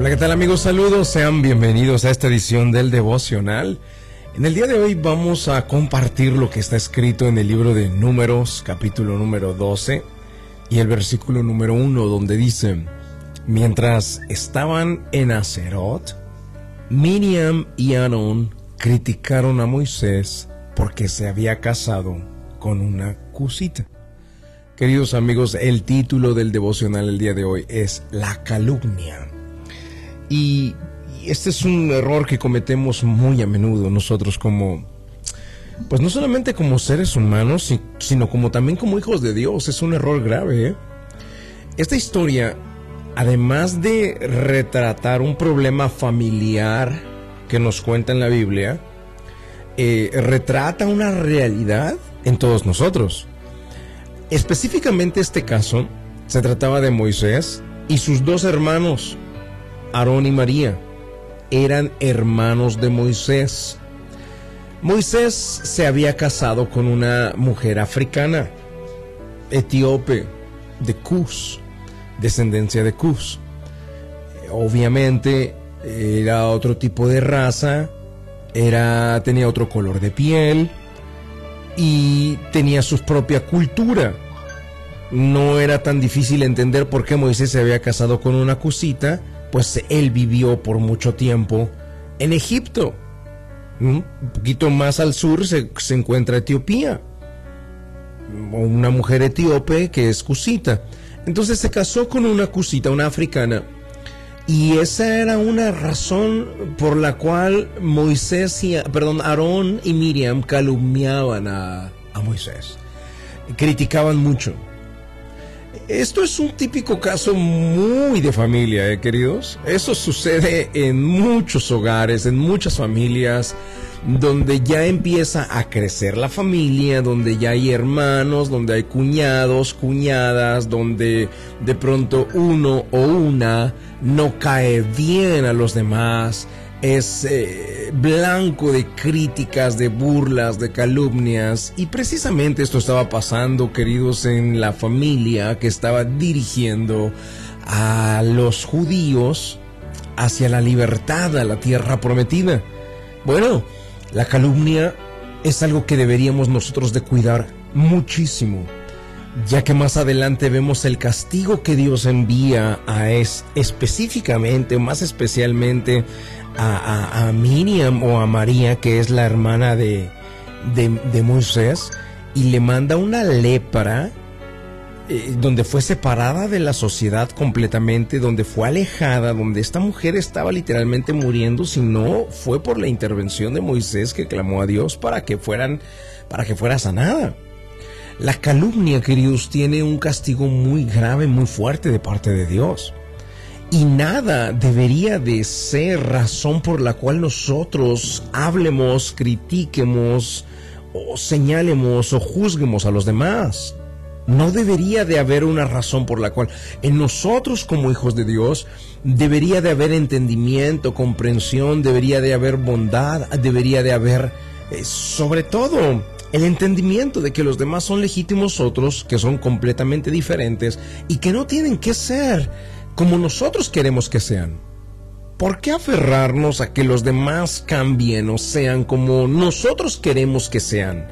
Hola, ¿qué tal amigos? Saludos, sean bienvenidos a esta edición del devocional. En el día de hoy vamos a compartir lo que está escrito en el libro de Números, capítulo número 12, y el versículo número 1, donde dice, mientras estaban en Acerot, Miriam y Aarón criticaron a Moisés porque se había casado con una cusita. Queridos amigos, el título del devocional el día de hoy es La calumnia. Y, este es un error que cometemos muy a menudo nosotros como, pues no solamente como seres humanos, sino como también como hijos de Dios. Es un error grave. ¿eh? Esta historia, además de retratar un problema familiar que nos cuenta en la Biblia, eh, retrata una realidad en todos nosotros. Específicamente este caso se trataba de Moisés y sus dos hermanos, Aarón y María. Eran hermanos de Moisés. Moisés se había casado con una mujer africana, etíope, de Cus, descendencia de Cus. Obviamente era otro tipo de raza, era, tenía otro color de piel, y tenía su propia cultura. No era tan difícil entender por qué Moisés se había casado con una cusita, pues él vivió por mucho tiempo en Egipto. Un poquito más al sur se, se encuentra Etiopía. Una mujer etíope que es cusita. Entonces se casó con una cusita, una africana, y esa era una razón por la cual Moisés y, perdón, Aarón y Miriam calumniaban a, Moisés. Criticaban mucho. Esto es un típico caso muy de familia, ¿eh, queridos. Eso sucede en muchos hogares, en muchas familias donde ya empieza a crecer la familia, donde ya hay hermanos, donde hay cuñados, cuñadas, donde de pronto uno o una no cae bien a los demás, es eh, blanco de críticas, de burlas, de calumnias. Y precisamente esto estaba pasando, queridos, en la familia que estaba dirigiendo a los judíos hacia la libertad, a la tierra prometida. Bueno, la calumnia es algo que deberíamos nosotros de cuidar muchísimo, ya que más adelante vemos el castigo que Dios envía a es específicamente, más especialmente a, Miriam o a María, que es la hermana de, de Moisés, y le manda una lepra eh, donde fue separada de la sociedad completamente, donde fue alejada, donde esta mujer estaba literalmente muriendo, si no fue por la intervención de Moisés que clamó a Dios para que fueran, para que fuera sanada. La calumnia, queridos, tiene un castigo muy grave, muy fuerte de parte de Dios. Y nada debería de ser razón por la cual nosotros hablemos, critiquemos, o señalemos o juzguemos a los demás. No debería de haber una razón por la cual en nosotros como hijos de Dios debería de haber entendimiento, comprensión, debería de haber bondad, debería de haber eh, sobre todo el entendimiento de que los demás son legítimos otros, que son completamente diferentes y que no tienen que ser como nosotros queremos que sean. ¿Por qué aferrarnos a que los demás cambien o sean como nosotros queremos que sean?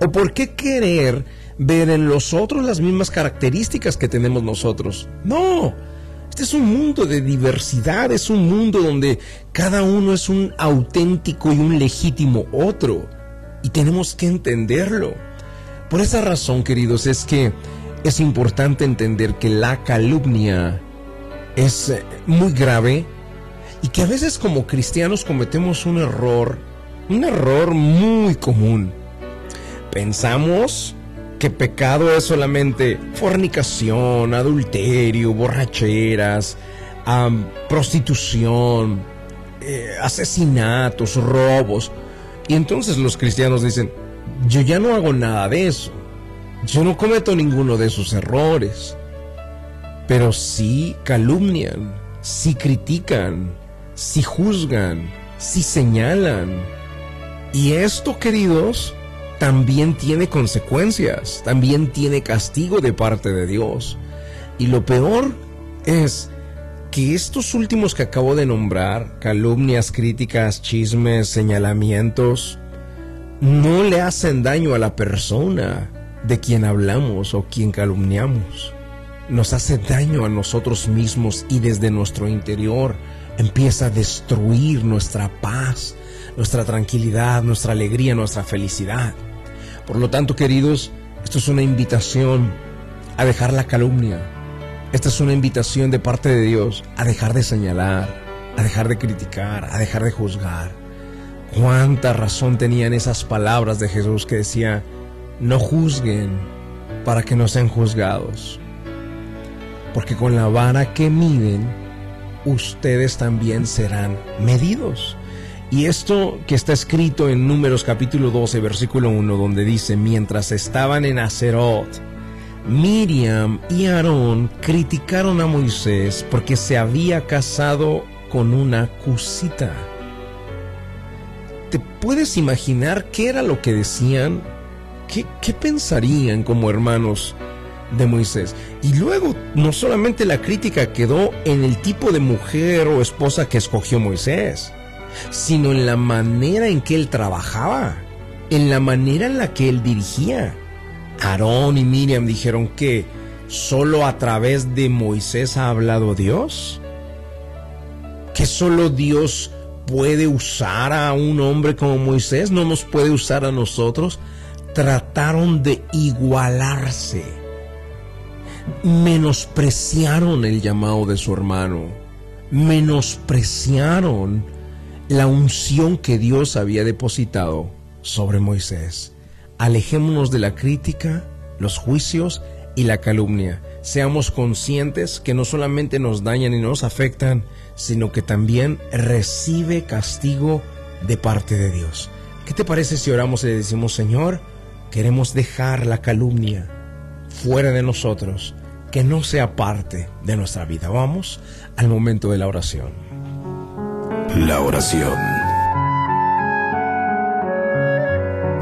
¿O por qué querer ver en los otros las mismas características que tenemos nosotros. No, este es un mundo de diversidad, es un mundo donde cada uno es un auténtico y un legítimo otro. Y tenemos que entenderlo. Por esa razón, queridos, es que es importante entender que la calumnia es eh, muy grave y que a veces como cristianos cometemos un error, un error muy común. Pensamos que pecado es solamente fornicación, adulterio, borracheras, prostitución, eh, asesinatos, robos. Y entonces los cristianos dicen, yo ya no hago nada de eso. Yo no cometo ninguno de esos errores. Pero sí calumnian, sí critican, sí juzgan, sí señalan. Y esto, queridos, también tiene consecuencias, también tiene castigo de parte de Dios. Y lo peor es que estos últimos que acabo de nombrar, calumnias, críticas, chismes, señalamientos, no le hacen daño a la persona de quien hablamos o quien calumniamos. Nos hace daño a nosotros mismos y desde nuestro interior empieza a destruir nuestra paz, nuestra tranquilidad, nuestra alegría, nuestra felicidad. Por lo tanto, queridos, esto es una invitación a dejar la calumnia. Esta es una invitación de parte de Dios a dejar de señalar, a dejar de criticar, a dejar de juzgar. Cuánta razón tenían esas palabras de Jesús que decía, no juzguen para que no sean juzgados. Porque con la vara que miden, ustedes también serán medidos. Y esto que está escrito en Números capítulo 12, versículo 1, donde dice, mientras estaban en Acerot, Miriam y Aarón criticaron a Moisés porque se había casado con una cusita. ¿Te puedes imaginar qué era lo que decían? ¿Qué, qué pensarían como hermanos de Moisés? Y luego, no solamente la crítica quedó en el tipo de mujer o esposa que escogió Moisés, sino en la manera en que él trabajaba, en la manera en la que él dirigía. Aarón y Miriam dijeron que solo a través de Moisés ha hablado Dios. Que solo Dios puede usar a un hombre como Moisés, no nos puede usar a nosotros. Trataron de igualarse. Menospreciaron el llamado de su hermano. Menospreciaron la unción que Dios había depositado sobre Moisés. Alejémonos de la crítica, los juicios y la calumnia. Seamos conscientes que no solamente nos dañan y nos afectan, sino que también recibe castigo de parte de Dios. ¿Qué te parece si oramos y le decimos, Señor, queremos dejar la calumnia fuera de nosotros, que no sea parte de nuestra vida? Vamos al momento de la oración. La oración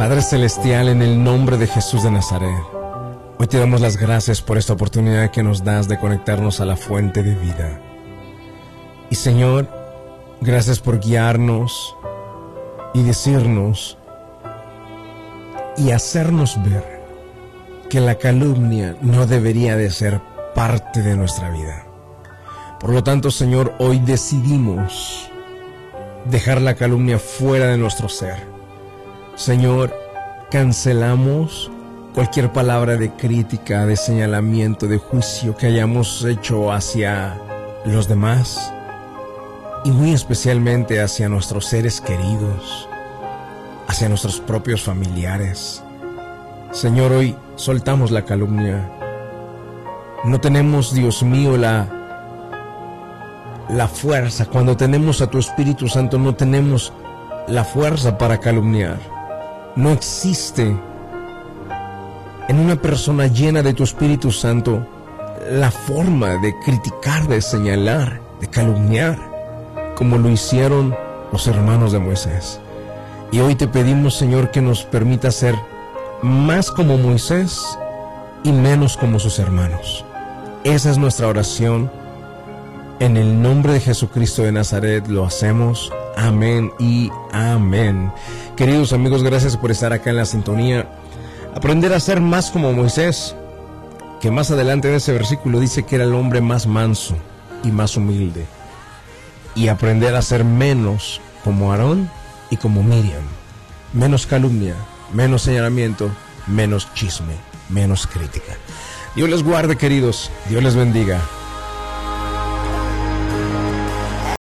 Padre Celestial, en el nombre de Jesús de Nazaret, hoy te damos las gracias por esta oportunidad que nos das de conectarnos a la fuente de vida. Y Señor, gracias por guiarnos y decirnos y hacernos ver que la calumnia no debería de ser parte de nuestra vida. Por lo tanto, Señor, hoy decidimos dejar la calumnia fuera de nuestro ser Señor, cancelamos cualquier palabra de crítica, de señalamiento, de juicio que hayamos hecho hacia los demás y muy especialmente hacia nuestros seres queridos, hacia nuestros propios familiares. Señor, hoy soltamos la calumnia. No tenemos, Dios mío, la, la fuerza. Cuando tenemos a tu Espíritu Santo no tenemos la fuerza para calumniar. No existe en una persona llena de tu Espíritu Santo la forma de criticar, de señalar, de calumniar, como lo hicieron los hermanos de Moisés. Y hoy te pedimos, Señor, que nos permita ser más como Moisés y menos como sus hermanos. Esa es nuestra oración. En el nombre de Jesucristo de Nazaret lo hacemos. Amén y amén. Queridos amigos, gracias por estar acá en la sintonía. Aprender a ser más como Moisés, que más adelante en ese versículo dice que era el hombre más manso y más humilde. Y aprender a ser menos como Aarón y como Miriam. Menos calumnia, menos señalamiento, menos chisme, menos crítica. Dios les guarde, queridos. Dios les bendiga.